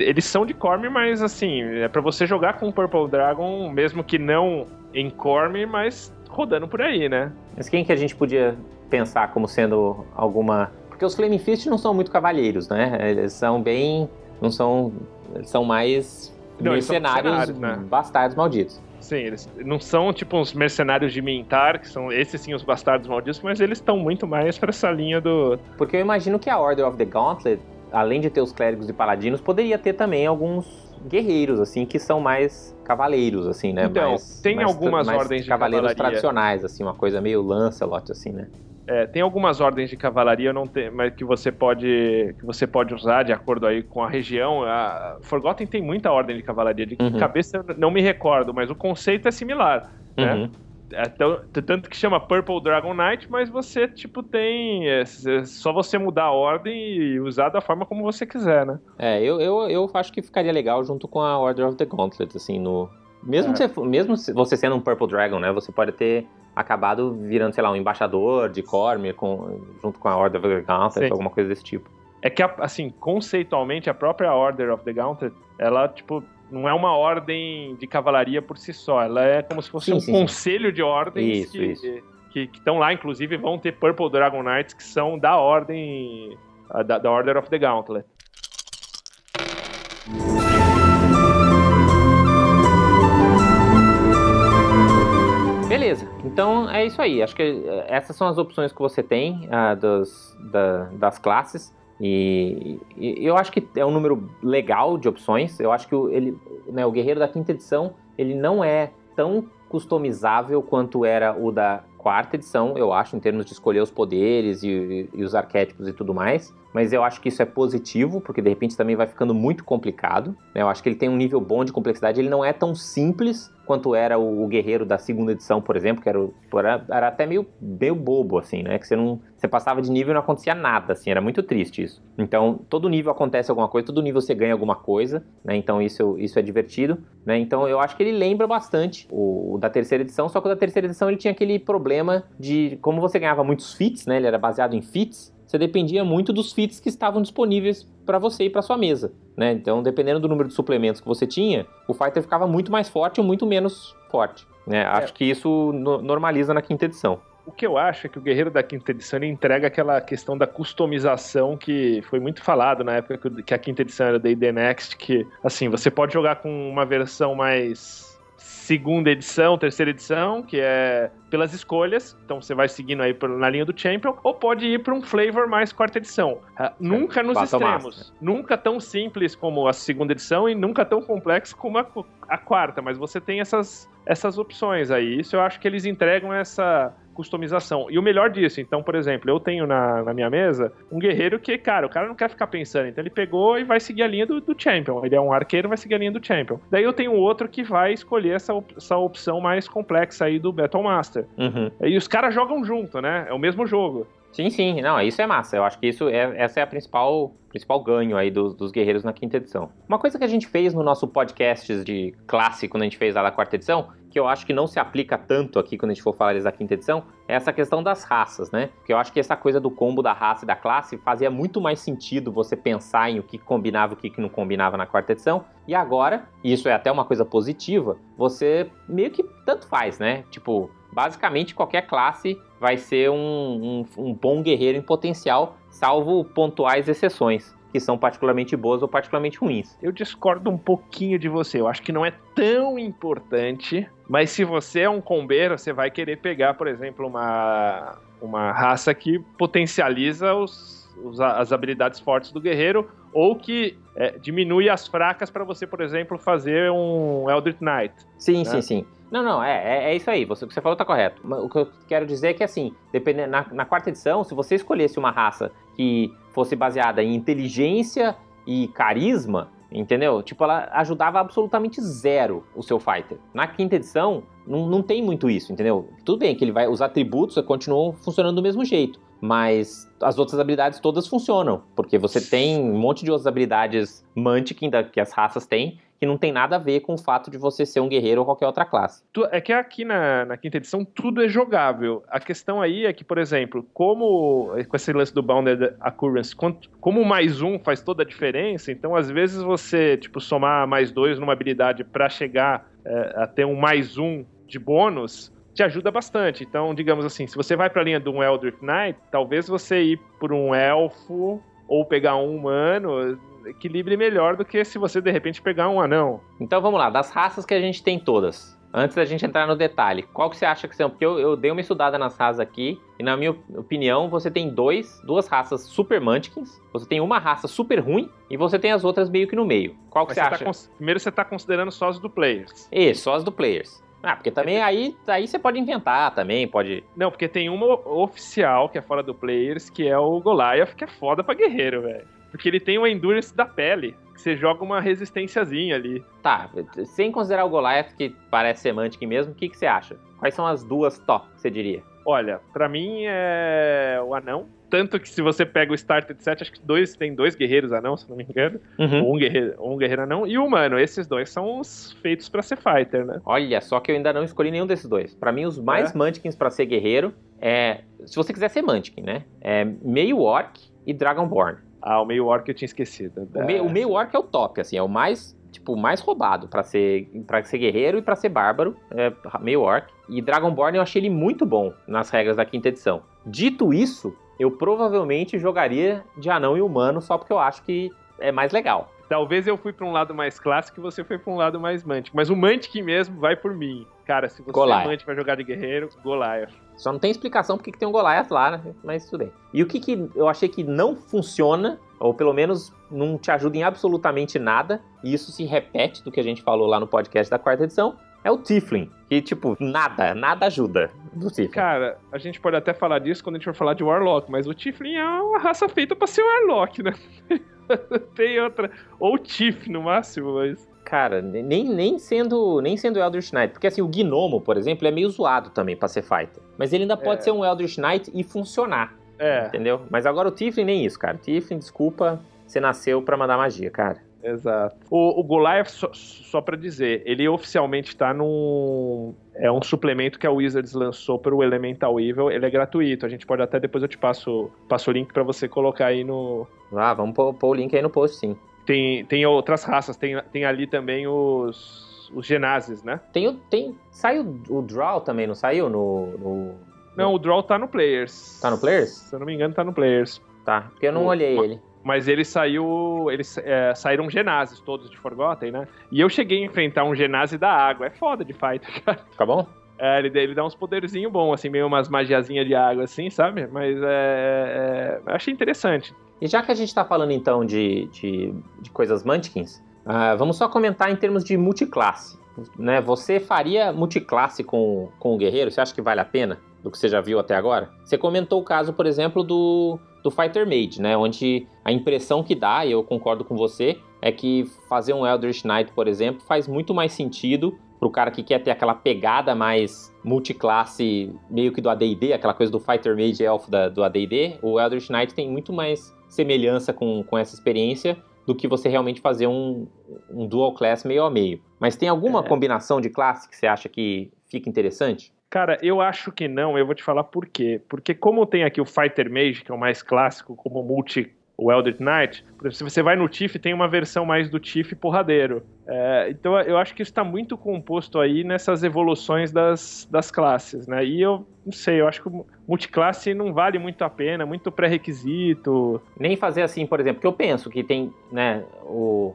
eles são de Corme, mas assim, é pra você jogar com o Purple Dragon, mesmo que não em Corme, mas rodando por aí, né? Mas quem que a gente podia pensar como sendo alguma. Porque os Flaming Fist não são muito cavalheiros, né? Eles são bem. Não são. Eles são mais Não, são mercenários, mercenários, né? bastardos malditos. Sim, eles não são tipo uns mercenários de Mintar, que são esses sim os bastardos malditos, mas eles estão muito mais pra essa linha do. Porque eu imagino que a Order of the Gauntlet, além de ter os clérigos e paladinos, poderia ter também alguns guerreiros, assim, que são mais cavaleiros, assim, né? Então, mais, tem mais- algumas mais ordens de cavaleiros cavalaria. tradicionais, assim, uma coisa meio Lancelot, assim, né? É, tem algumas ordens de cavalaria não tem, mas que você pode que você pode usar de acordo aí com a região. A Forgotten tem muita ordem de cavalaria. De Uhum. cabeça eu não me recordo, mas o conceito é similar. né? É tão- tanto que chama Purple Dragon Knight, mas você, tipo, tem. É, é só você mudar a ordem e usar da forma como você quiser, né? É, eu, eu, eu acho que ficaria legal junto com a Order of the Gauntlet, assim, no... Mesmo, É. você, mesmo se você sendo um Purple Dragon, né, você pode ter acabado virando, sei lá, um embaixador de Cormir com, junto com a Order of the Gauntlet, Sim. alguma coisa desse tipo. É que, assim, conceitualmente, a própria Order of the Gauntlet, ela, tipo, não é uma ordem de cavalaria por si só. Ela é como se fosse Sim, um sim, sim. conselho de ordens Isso, que, isso. que estão lá, inclusive, vão ter Purple Dragon Knights que são da ordem. Da, da Order of the Gauntlet. Beleza, então é isso aí. Acho que eh, essas são as opções que você tem ah, dos, da- das classes. E, e eu acho que é um número legal de opções. Eu acho que o, ele, né, o Guerreiro da quinta edição ele não é tão customizável quanto era o da quarta edição, eu acho, em termos de escolher os poderes e, e- e os arquétipos e tudo mais. Mas eu acho que isso é positivo, porque de repente também vai ficando muito complicado. né? Eu acho que ele tem um nível bom de complexidade. Ele não é tão simples quanto era o, o Guerreiro da segunda edição, por exemplo, que era, era, era até meio, meio bobo, assim, né? Que você não. Você passava de nível e não acontecia nada, assim, era muito triste isso. Então, todo nível acontece alguma coisa, todo nível você ganha alguma coisa, né? Então isso, isso é divertido, né? Então eu acho que ele lembra bastante o, o da terceira edição, só que o da terceira edição ele tinha aquele problema de como você ganhava muitos feats, né? Ele era baseado em feats, você dependia muito dos feats que estavam disponíveis para você e para sua mesa, né? Então, dependendo do número de suplementos que você tinha, o fighter ficava muito mais forte ou muito menos forte, né? Acho que isso no- normaliza na quinta edição. O que eu acho é que o Guerreiro da Quinta Edição ele entrega aquela questão da customização que foi muito falado na época que a quinta edição era D&D Next, que, assim, você pode jogar com uma versão mais segunda edição, terceira edição, que é pelas escolhas. Então você vai seguindo aí na linha do Champion, ou pode ir para um flavor mais quarta edição. Uh, nunca nos Battle extremos. Master. Nunca tão simples como a segunda edição e nunca tão complexo como a, a quarta, mas você tem essas, essas opções aí. Isso eu acho que eles entregam essa customização. E o melhor disso, então, por exemplo, eu tenho na, na minha mesa um guerreiro que, cara, o cara não quer ficar pensando, então ele pegou e vai seguir a linha do, do Champion. Ele é um arqueiro, vai seguir a linha do Champion. Daí eu tenho outro que vai escolher essa, op- essa opção mais complexa aí do Battle Master. Uhum. E os caras jogam junto, né? É o mesmo jogo. Sim, sim, não, isso é massa. Eu acho que isso é, essa é a principal, principal ganho aí dos, dos guerreiros na quinta edição. Uma coisa que a gente fez no nosso podcast de classe, quando a gente fez lá da quarta edição, que eu acho que não se aplica tanto aqui quando a gente for falar da quinta edição, é essa questão das raças, né? Porque eu acho que essa coisa do combo da raça e da classe fazia muito mais sentido você pensar em o que combinava e o que não combinava na quarta edição. E agora, e isso é até uma coisa positiva, você meio que tanto faz, né? Tipo, basicamente qualquer classe vai ser um, um, um bom guerreiro em potencial, salvo pontuais exceções, que são particularmente boas ou particularmente ruins. Eu discordo um pouquinho de você. Eu acho que não é tão importante, mas se você é um combeiro, você vai querer pegar, por exemplo, uma, uma raça que potencializa os, os- as habilidades fortes do guerreiro ou que é, diminui as fracas para você, por exemplo, fazer um Eldritch Knight. Sim, Né? sim, sim. Não, não, é, é, é isso aí. Você, o que você falou tá correto. O que eu quero dizer é que, assim, dependendo, na, na quarta edição, se você escolhesse uma raça que fosse baseada em inteligência e carisma, entendeu? Tipo, ela ajudava absolutamente zero o seu fighter. Na quinta edição, não, não tem muito isso, entendeu? Tudo bem que ele vai, os atributos continuam funcionando do mesmo jeito, mas as outras habilidades todas funcionam, porque você tem um monte de outras habilidades Mantic da- que as raças têm, que não tem nada a ver com o fato de você ser um guerreiro ou qualquer outra classe. É que aqui na, na quinta edição tudo é jogável. A questão aí é que, por exemplo, como com esse lance do Bounded Occurrence, como mais um faz toda a diferença, então às vezes você, tipo, somar mais dois numa habilidade pra chegar é, a ter um mais um de bônus, te ajuda bastante. Então, digamos assim, se você vai pra linha de um Eldritch Knight, talvez você ir por um elfo ou pegar um humano equilibre melhor do que se você de repente pegar um anão. Então vamos lá, das raças que a gente tem todas. Antes da gente entrar no detalhe, qual que você acha que são? Porque eu, eu dei uma estudada nas raças aqui, e na minha opinião, você tem dois, duas raças super mantikins, você tem uma raça super ruim, e você tem as outras meio que no meio. Qual que Mas você tá acha? cons- primeiro você tá considerando só os do players. Isso, só as do players. Ah, porque também aí, aí você pode inventar também, pode... Não, porque tem uma oficial que é fora do players, que é o Goliath, que é foda pra guerreiro, velho. Porque ele tem uma endurance da pele, que você joga uma resistênciazinha ali. Tá, sem considerar o Goliath, que parece ser mantikin mesmo, o que, que você acha? Quais são as duas top, você diria? Olha, pra mim é o anão. Tanto que se você pega o Started set, acho que dois, tem dois guerreiros anão, se não me engano. Uhum. Um guerreiro, um guerreiro anão e o humano. Esses dois são os feitos pra ser fighter, né? Olha, só que eu ainda não escolhi nenhum desses dois. Pra mim, os mais É? Mantikins pra ser guerreiro é. Se você quiser ser Mantikin, né? É meio Orc e Dragonborn. Ah, o meio orc eu tinha esquecido. O, meio, o meio Orc é o top, assim, é o mais. Tipo, mais roubado pra ser, pra ser guerreiro e pra ser bárbaro. É meio Orc. E Dragonborn eu achei ele muito bom nas regras da quinta edição. Dito isso, eu provavelmente jogaria de anão e humano só porque eu acho que é mais legal. Talvez eu fui pra um lado mais clássico e você foi pra um lado mais Mantic. Mas o Mantic mesmo vai por mim. Cara, se você Goliath. é Mantic vai jogar de guerreiro, Goliath. Só não tem explicação porque que tem um Goliath lá, né? mas tudo bem. E o que, que eu achei que não funciona, ou pelo menos não te ajuda em absolutamente nada, e isso se repete do que a gente falou lá no podcast da quarta edição, é o Tiflin. Que, tipo, nada, nada ajuda do Tiflin. Cara, a gente pode até falar disso quando a gente for falar de Warlock, mas o Tiflin é uma raça feita pra ser Warlock, né? Tem outra. Ou Tif no máximo, mas. Cara, nem, nem sendo nem sendo Eldritch Knight, porque assim, o Gnomo, por exemplo, é meio zoado também pra ser fighter. Mas ele ainda pode É. ser um Eldritch Knight e funcionar, É, entendeu? Mas agora o Tiflin nem isso, cara. Tiflin, desculpa, você nasceu pra mandar magia, cara. Exato. O, o Goliath, só, só pra dizer, ele oficialmente tá num. É um suplemento que a Wizards lançou pro Elemental Evil. Ele é gratuito. A gente pode até depois eu te passo, passo o link pra você colocar aí no. Ah, vamos pôr, pôr o link aí no post, sim. Tem, tem outras raças, tem, tem ali também os. Os Genazes, né? Tem, o- tem, saiu o Draw também, não saiu no, no- Não, o Draw tá no Players. Tá no Players? Se eu não me engano, tá no Players. Tá, porque eu não O- olhei ma- ele. Mas ele saiu. Eles é, saíram genases todos de Forgotten, né? E eu cheguei a enfrentar um genase da água. É foda de fighter, cara. Fica bom? É, ele, ele dá uns poderzinhos bons, assim, meio umas magiazinhas de água, assim, sabe? Mas é, é, eu achei interessante. E já que a gente tá falando então de, de, de coisas Munchkins, uh, vamos só comentar em termos de multiclasse. Né? Você faria multiclasse com, com o guerreiro? Você acha que vale a pena? Do que você já viu até agora? Você comentou o caso, por exemplo, do, do Fighter Mage, né? Onde a impressão que dá, e eu concordo com você, é que fazer um Eldritch Knight, por exemplo, faz muito mais sentido pro cara que quer ter aquela pegada mais multiclasse, meio que do AD&D, aquela coisa do Fighter Mage Elf da, do AD&D, o Eldritch Knight tem muito mais semelhança com, com essa experiência do que você realmente fazer um, um dual class meio a meio. Mas tem alguma é. combinação de classe que você acha que fica interessante? Cara, eu acho que não, eu vou te falar por quê. Porque como tem aqui o Fighter Mage, que é o mais clássico, como multi o Eldritch Knight, por exemplo, se você vai no Tiff, tem uma versão mais do Tiff porradeiro. É, então eu acho que isso está muito composto aí nessas evoluções das, das classes, né? E eu não sei, eu acho que multiclasse não vale muito a pena, muito pré-requisito. Nem fazer assim, por exemplo, que eu penso que tem, né, o,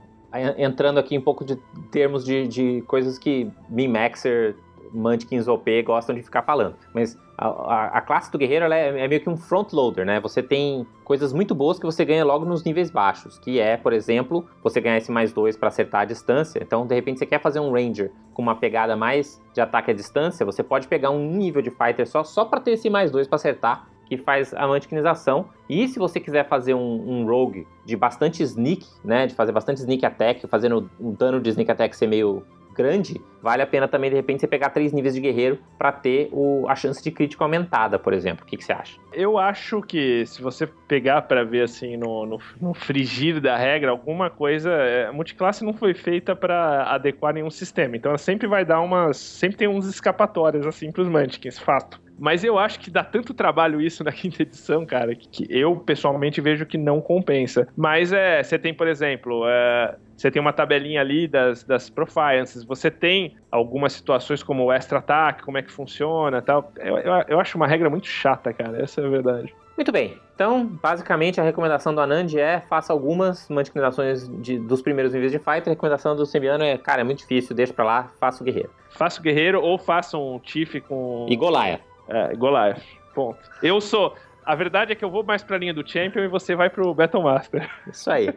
entrando aqui um pouco de termos de, de coisas que Min-Maxer Munchkins OP gostam de ficar falando. Mas a, a, a classe do guerreiro é, é, meio que um front loader, né? Você tem coisas muito boas que você ganha logo nos níveis baixos, que é, por exemplo, você ganhar esse mais dois para acertar a distância. Então, de repente, você quer fazer um ranger com uma pegada mais de ataque à distância, você pode pegar um nível de fighter só, só para ter esse mais dois para acertar que faz a mantiquinização. E se você quiser fazer um, um, rogue de bastante sneak, né, de fazer bastante sneak attack, fazendo um dano de sneak attack ser meio grande, vale a pena também, de repente, você pegar três níveis de guerreiro para ter o, a chance de crítico aumentada, por exemplo. O que, que você acha? Eu acho que se você pegar para ver assim no, no, no, frigir da regra, alguma coisa. É, multiclasse não foi feita para adequar nenhum sistema. Então ela sempre vai dar umas. Sempre tem uns escapatórias assim pros Mantikins, fato. Mas eu acho que dá tanto trabalho isso na quinta edição, cara, que, eu pessoalmente vejo que não compensa. Mas é, você tem, por exemplo, é, você tem uma tabelinha ali das, das profiances, você tem algumas situações como o extra ataque, como é que funciona tal. Eu, eu, eu, acho uma regra muito chata, cara, essa é a verdade. Muito bem. Então, basicamente, a recomendação do Anand é faça algumas manipulações de, dos primeiros níveis de fighter. A recomendação do Sembiano é, cara, é muito difícil, deixa pra lá, faça o guerreiro. Faça o guerreiro ou faça um Tiff com. E Goliath. É, Goliath. Ponto. Eu sou. A verdade é que eu vou mais pra linha do Champion e você vai pro Battle Master. Isso aí.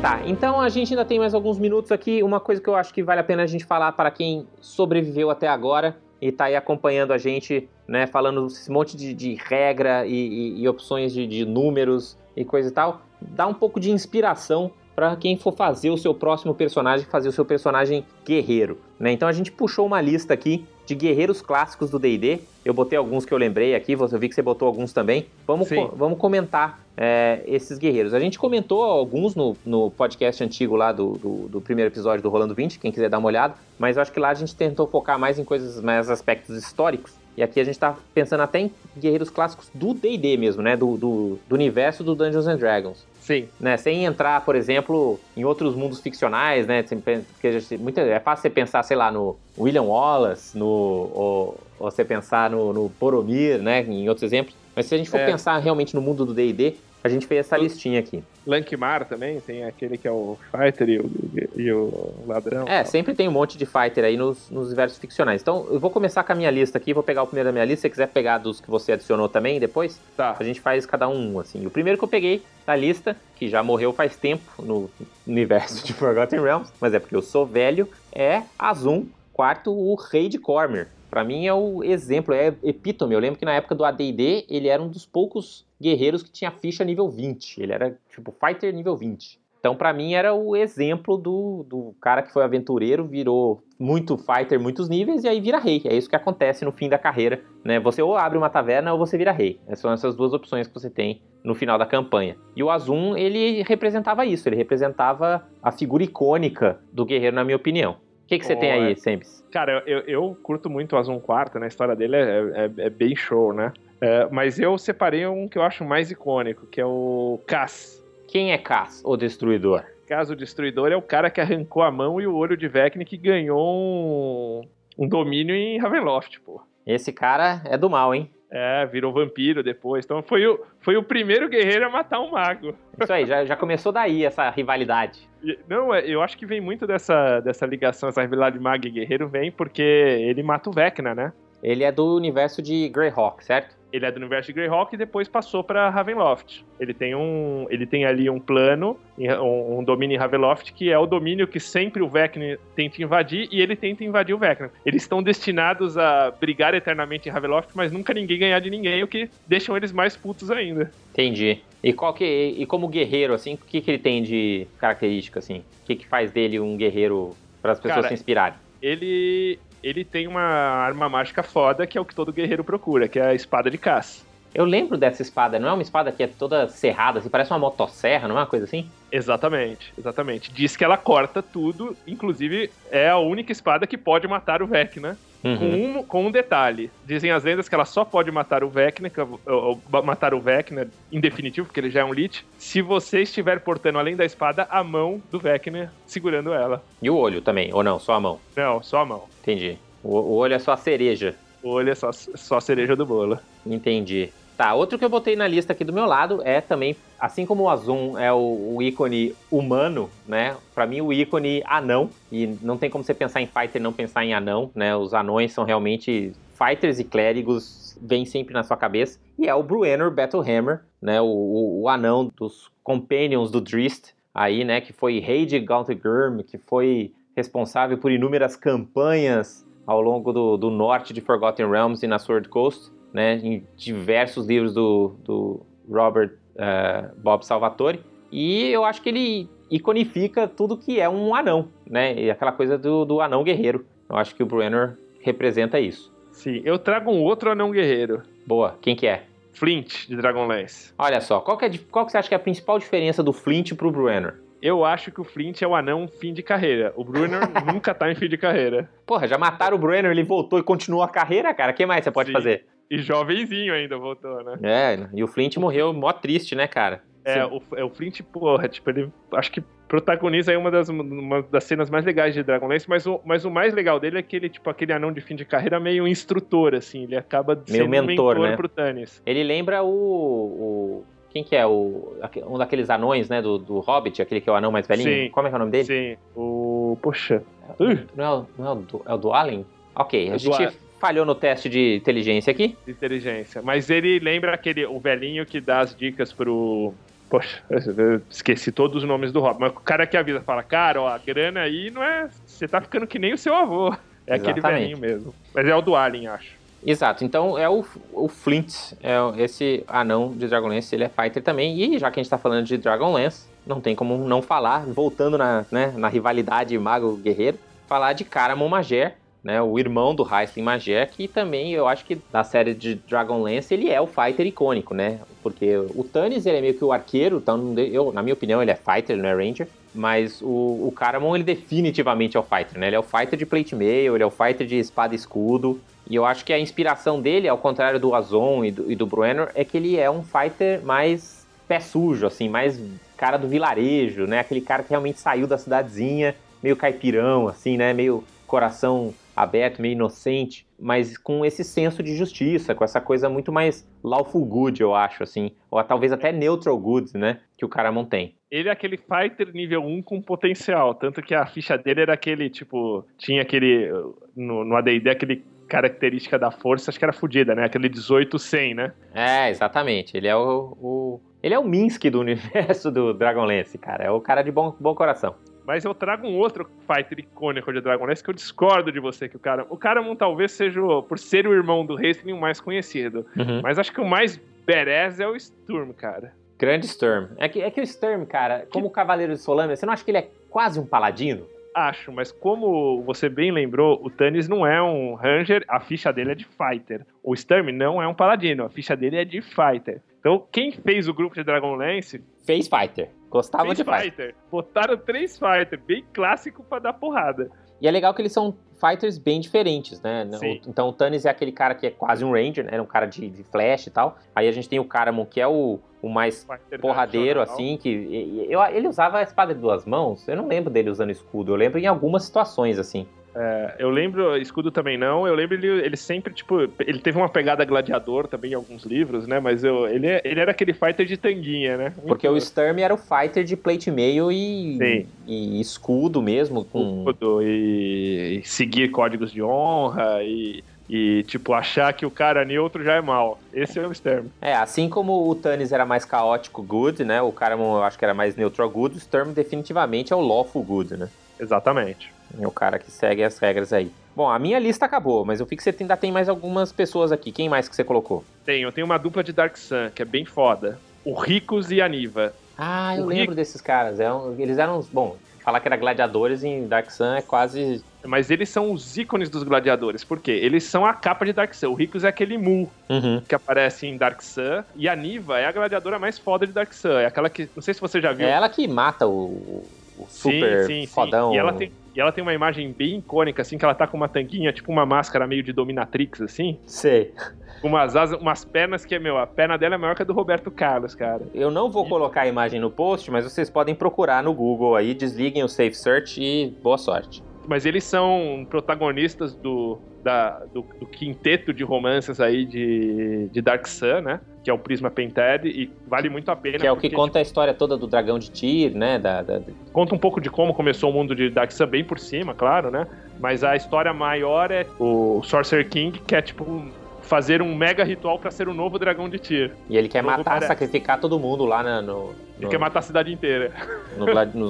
Tá, então a gente ainda tem mais alguns minutos aqui. Uma coisa que eu acho que vale a pena a gente falar para quem sobreviveu até agora e tá aí acompanhando a gente, né, falando esse monte de, de regra e, e, e opções de, de, números e coisa e tal, dá um pouco de inspiração para quem for fazer o seu próximo personagem, fazer o seu personagem guerreiro, né? Então a gente puxou uma lista aqui de guerreiros clássicos do D&D. Eu botei alguns que eu lembrei aqui, eu vi que você botou alguns também. Vamos, co vamos comentar é, esses guerreiros. A gente comentou alguns no, no podcast antigo lá do, do, do, primeiro episódio do Rolando 20, quem quiser dar uma olhada, mas eu acho que lá a gente tentou focar mais em coisas, mais aspectos históricos. E aqui a gente tá pensando até em guerreiros clássicos do D&D mesmo, né? Do, do, do, universo do Dungeons and Dragons. Sim. Né? Sem entrar, por exemplo, em outros mundos ficcionais, né? Porque é fácil você pensar, sei lá, no William Wallace, no, ou, ou você pensar no, no Boromir, né? Em outros exemplos. Mas se a gente for é. pensar realmente no mundo do D&D, a gente fez essa listinha aqui. Lankmar também, tem aquele que é o fighter e o, e o ladrão. É, sempre tem um monte de fighter aí nos, nos universos ficcionais. Então, eu vou começar com a minha lista aqui, vou pegar o primeiro da minha lista. Se você quiser pegar dos que você adicionou também depois, tá. a gente faz cada um, assim. O primeiro que eu peguei da lista, que já morreu faz tempo no universo de Forgotten Realms, mas é porque eu sou velho, é Azum, quarto, o rei de Cormyr. Para mim é o exemplo, é epítome. Eu lembro que na época do AD&D ele era um dos poucos guerreiros que tinha ficha nível 20. Ele era tipo fighter nível 20. Então, para mim, era o exemplo do, do cara que foi aventureiro, virou muito fighter, muitos níveis, e aí vira rei. É isso que acontece no fim da carreira. Né? Você ou abre uma taverna ou você vira rei. Essas são essas duas opções que você tem no final da campanha. E o Azum, ele representava isso, ele representava a figura icônica do guerreiro, na minha opinião que, que você tem aí, Sempes? Cara, eu, eu curto muito o Azul Quarto, né? A história dele é, é, é bem show, né? É, mas eu separei um que eu acho mais icônico, que é o Cass. Quem é Cass, o Destruidor? caso, o Destruidor é o cara que arrancou a mão e o olho de Vecna que ganhou um, um domínio em Ravenloft, pô. Esse cara é do mal, hein? É, virou vampiro depois. Então foi o, foi o primeiro guerreiro a matar um mago. Isso aí, já, já começou daí essa rivalidade. Não, é, eu acho que vem muito dessa, dessa ligação, essa rivalidade mago e guerreiro, vem porque ele mata o Vecna, né? Ele é do universo de Greyhawk, certo? Ele é do universo de Greyhawk e depois passou pra Ravenloft. Ele tem um, ele tem ali um plano, um, um domínio em Ravenloft que é o domínio que sempre o Vecna tenta invadir e ele tenta invadir o Vecna. Eles estão destinados a brigar eternamente em Ravenloft, mas nunca ninguém ganhar de ninguém, o que deixam eles mais putos ainda. Entendi. E qual que e como guerreiro assim, o que, que ele tem de característica assim? O que, que faz dele um guerreiro para as pessoas Cara, se inspirarem? Ele ele tem uma arma mágica foda que é o que todo guerreiro procura, que é a espada de caça. Eu lembro dessa espada, não é uma espada que é toda serrada, assim, parece uma motosserra, não é uma coisa assim? Exatamente, exatamente. Diz que ela corta tudo, inclusive é a única espada que pode matar o Vecna. Com, Uhum. um, com um detalhe. Dizem as lendas que ela só pode matar o Vecna, que é o- o- o- matar o Vecna em definitivo, porque ele já é um Lich, se você estiver portando além da espada a mão do Vecna segurando ela. E o olho também, ou não, só a mão. Não, só a mão. Entendi. O, o olho é só a cereja. O olho é só, só a cereja do bolo. Entendi. Tá, outro que eu botei na lista aqui do meu lado é também, assim como o Azum é o, o ícone humano, né? Pra mim o ícone anão, e não tem como você pensar em fighter e não pensar em anão, né? Os anões são realmente fighters e clérigos, vem sempre na sua cabeça. E é o Bruenor Battlehammer, né? O, o, o anão dos companions do Drist, aí, né? Que foi rei de Gauntlegurm, que foi responsável por inúmeras campanhas ao longo do, do norte de Forgotten Realms e na Sword Coast, né, em diversos livros do, do Robert eh, Bob Salvatore. E eu acho que ele iconifica tudo que é um anão, né? E aquela coisa do, do anão guerreiro. Eu acho que o Brenner representa isso. Sim, eu trago um outro anão guerreiro. Boa, quem que é? Flint, de Dragonlance. Olha só, qual que, é, qual que você acha que é a principal diferença do Flint pro Brenner? Eu acho que o Flint é o anão fim de carreira. O Brunner nunca tá em fim de carreira. Porra, já mataram o Brenner, ele voltou e continuou a carreira, cara. O que mais você pode Sim. fazer? E jovenzinho ainda voltou, né? É, e o Flint morreu mó triste, né, cara? É, Sim. o, é, o Flint, porra, tipo, ele acho que protagoniza aí uma das, uma das cenas mais legais de Dragonlance, mas o, mas o mais legal dele é que ele, tipo, aquele anão de fim de carreira meio instrutor, assim, ele acaba sendo mentor, um mentor né? pro Tannis. Ele lembra o. o- quem que é? O, um daqueles anões, né? Do, do Hobbit, aquele que é o anão mais velhinho. Sim. Como é que é o nome dele? Sim, o... poxa, Uh. Não é, o- não é o, do, é o do Allen? Ok, É a o gente. Falhou no teste de inteligência aqui. inteligência. Mas ele lembra aquele, o velhinho que dá as dicas pro... Poxa, eu esqueci todos os nomes do Robin. Mas o cara que avisa, fala, cara, ó, a grana aí não é... Você tá ficando que nem o seu avô. É aquele Exatamente. velhinho mesmo. Mas é o do Alien, acho. Exato, então é o, o Flint, é esse anão de Dragonlance, ele é fighter também. E já que a gente tá falando de Dragonlance, não tem como não falar, voltando na, né, na rivalidade mago-guerreiro, falar de Caramon Mager, né, o irmão do Heisling Mager, que também eu acho que da série de Dragonlance ele é o fighter icônico, né? Porque o Tannis ele é meio que o arqueiro, então eu, na minha opinião ele é fighter, não é ranger. Mas o, o Caramon ele definitivamente é o fighter, né? Ele é o fighter de plate mail, ele é o fighter de espada e escudo. E eu acho que a inspiração dele, ao contrário do Azon e do, e do Bruenor, é que ele é um fighter mais pé sujo, assim, mais cara do vilarejo, né? Aquele cara que realmente saiu da cidadezinha, meio caipirão, assim, né? Meio coração aberto, meio inocente, mas com esse senso de justiça, com essa coisa muito mais lawful good, eu acho, assim. Ou talvez até neutral good, né? Que o Caramon tem. Ele é aquele fighter nível 1 com potencial. Tanto que a ficha dele era aquele, tipo... Tinha aquele... No, no AD&D, aquele característica da força, acho que era fodida, né? Aquele 18-100, né? É, exatamente. Ele é o, o- Ele é o Minsk do universo do Dragonlance, cara. É o cara de bom, bom coração. Mas eu trago um outro fighter icônico de Dragonlance que eu discordo de você, que o cara... O Caramon talvez seja, por ser o irmão do Hastling, o mais conhecido. Uhum. Mas acho que o mais badass é o Sturm, cara. Grande Sturm. É que, é que o Sturm, cara, como o Cavaleiro de Solâmia, você não acha que ele é quase um paladino? Acho, mas como você bem lembrou, o Tannis não é um Ranger, a ficha dele é de Fighter. O Sturm não é um Paladino, a ficha dele é de Fighter. Então, quem fez o grupo de Dragonlance Fez Fighter. Gostava de Fighter. Fighter. Botaram três Fighter, bem clássico pra dar porrada. E é legal que eles são fighters bem diferentes, né? Sim. Então o Tannis é aquele cara que é quase um Ranger, né? Era um cara de, de flash e tal. Aí a gente tem o Caramon, que é o, o mais Fighter porradeiro, assim, que e- e- eu, ele usava a espada de duas mãos. Eu não lembro dele usando escudo. Eu lembro em algumas situações, assim. É, eu lembro, escudo também não, eu lembro ele, ele sempre, tipo, ele teve uma pegada gladiador também em alguns livros, né? Mas eu, ele, ele era aquele fighter de tanguinha, né? Porque o Muito Sturm era o fighter de plate mail e, e escudo mesmo. Com... escudo e, e seguir códigos de honra e, e, tipo, achar que o cara neutro já é mal. Esse é o Sturm. É, assim como o Tannis era mais caótico good, né? O Caramon eu acho que era mais neutral good. O Sturm definitivamente é o lawful good, né? Exatamente. É o cara que segue as regras aí. Bom, a minha lista acabou, mas eu vi que você ainda tem mais algumas pessoas aqui. Quem mais que você colocou? Tem, eu tenho uma dupla de Dark Sun, que é bem foda. O Ricos e a Niva. Ah, eu O lembro desses caras. É eles eram uns. Bom, falar que era gladiadores em Dark Sun é quase. Mas eles são os ícones dos gladiadores. Por quê? Eles são a capa de Dark Sun. O Ricos é aquele Mu Uhum. que aparece em Dark Sun. E a Niva é a gladiadora mais foda de Dark Sun. É aquela que. Não sei se você já viu. É ela que mata o super sim, sim, sim. fodão. E ela, tem, e ela tem uma imagem bem icônica, assim, que ela tá com uma tanguinha, tipo uma máscara meio de dominatrix, assim. Sei. Com umas asas, umas pernas que é, meu, a perna dela é maior que a do Roberto Carlos, cara. Eu não vou colocar a imagem no post, mas vocês podem procurar no Google aí, desliguem o Safe Search e boa sorte. Mas eles são protagonistas do, da, do, do quinteto de romances aí de, de Dark Sun, né? Que é o Prisma Painted, e vale muito a pena. Que é o que porque, conta a história toda do dragão de Tyr, né? Da, da- tipo, conta um pouco de como começou o mundo de Dark Sun, bem por cima, claro, né? Mas a história maior é o Sorcerer King, que é tipo fazer um mega ritual pra ser o novo dragão de Tyr. E ele quer matar, sacrificar todo mundo lá na- no. Ele no- quer matar a cidade inteira. no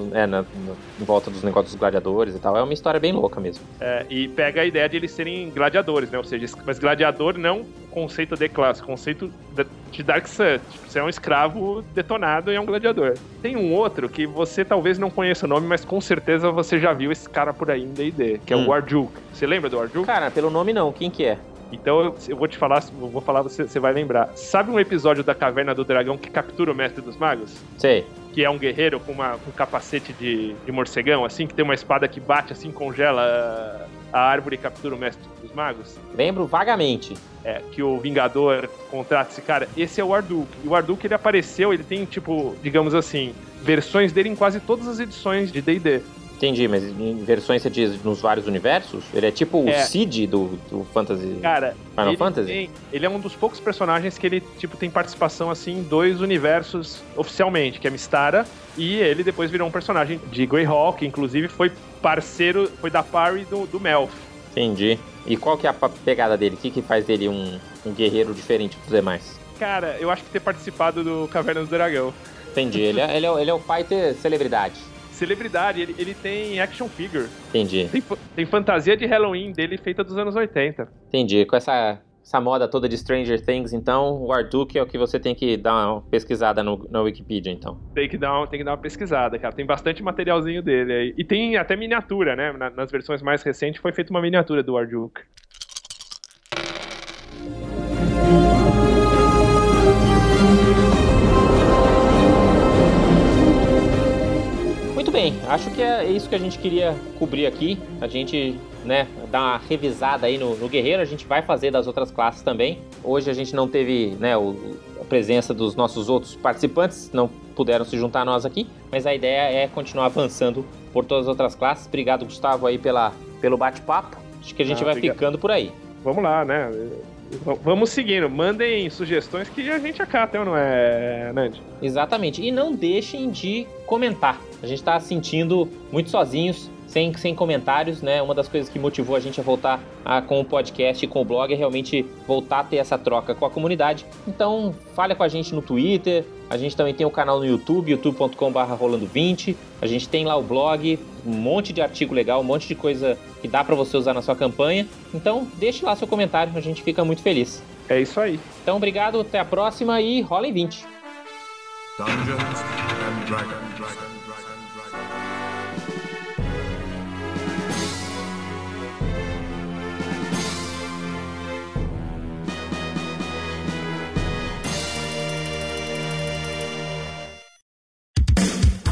no- é, na, no- em volta dos negócios dos gladiadores e tal. É uma história bem louca mesmo. É, e pega a ideia de eles serem gladiadores, né? Ou seja, mas gladiador não conceito de classe, conceito de- Dark Sun. Tipo, você é um escravo detonado e é um gladiador. Tem um outro que você talvez não conheça o nome, mas com certeza você já viu esse cara por aí em D&D, que é Hum. o Warjuk. Você lembra do Warjuk? Cara, pelo nome não, quem que é? Então eu, eu vou te falar, eu vou falar, você, você vai lembrar. Sabe um episódio da Caverna do Dragão que captura o Mestre dos Magos? Sei. que é um guerreiro com, uma, com um capacete de, de morcegão, assim, que tem uma espada que bate, assim, congela a árvore e captura o mestre dos magos. Lembro vagamente. É, que o Vingador contrata esse cara. Esse é o Arduk. E o Arduk, ele apareceu, ele tem, tipo, digamos assim, versões dele em quase todas as edições de D&D. Entendi, mas em versões você diz nos vários universos? Ele é tipo É. o Cid do, do Fantasy. Cara, Final ele, Fantasy? tem- ele é um dos poucos personagens que ele, tipo, tem participação, assim, em dois universos oficialmente, que é Mistara, e ele depois virou um personagem de Greyhawk, inclusive foi parceiro, foi da party do, do Melf. Entendi. E qual que é a pegada dele? O que, que faz dele um, um guerreiro diferente dos demais? Cara, eu acho que ter participado do Caverna do Dragão. Entendi. Ele é, ele é, ele é o fighter celebridade. Celebridade, ele, ele tem action figure. Entendi. Tem, tem fantasia de Halloween dele feita dos anos 80. Entendi. Com essa, essa moda toda de Stranger Things, então, o Arduk é o que você tem que dar uma pesquisada no, na Wikipedia, então. Tem que, dar uma, tem que dar uma pesquisada, cara. Tem bastante materialzinho dele aí. E tem até miniatura, né? Na- nas versões mais recentes foi feita uma miniatura do Warjuk. É isso que a gente queria cobrir aqui. A gente, né, dar uma revisada aí no, no Guerreiro, a gente vai fazer das outras classes também. Hoje a gente não teve, né, o- a presença dos nossos outros participantes, não puderam se juntar a nós aqui, mas a ideia é continuar avançando por todas as outras classes. Obrigado, Gustavo, aí pela, pelo bate-papo. Acho que a gente Ah, vai obrigado. ficando por aí. Vamos lá, né? Vamos seguindo. Mandem sugestões que a gente acata, não é, Nandi? Exatamente. E não deixem de comentar. A gente está se sentindo muito sozinhos, sem, sem comentários, né? Uma das coisas que motivou a gente a voltar a, com o podcast e com o blog é realmente voltar a ter essa troca com a comunidade. Então, fale com a gente no Twitter. A gente também tem o canal no YouTube, youtube.com.br rolando20. A gente tem lá o blog, um monte de artigo legal, um monte de coisa que dá para você usar na sua campanha. Então, deixe lá seu comentário, a gente fica muito feliz. É isso aí. Então, obrigado, até a próxima e rolem 20. Dungeons and Dragons.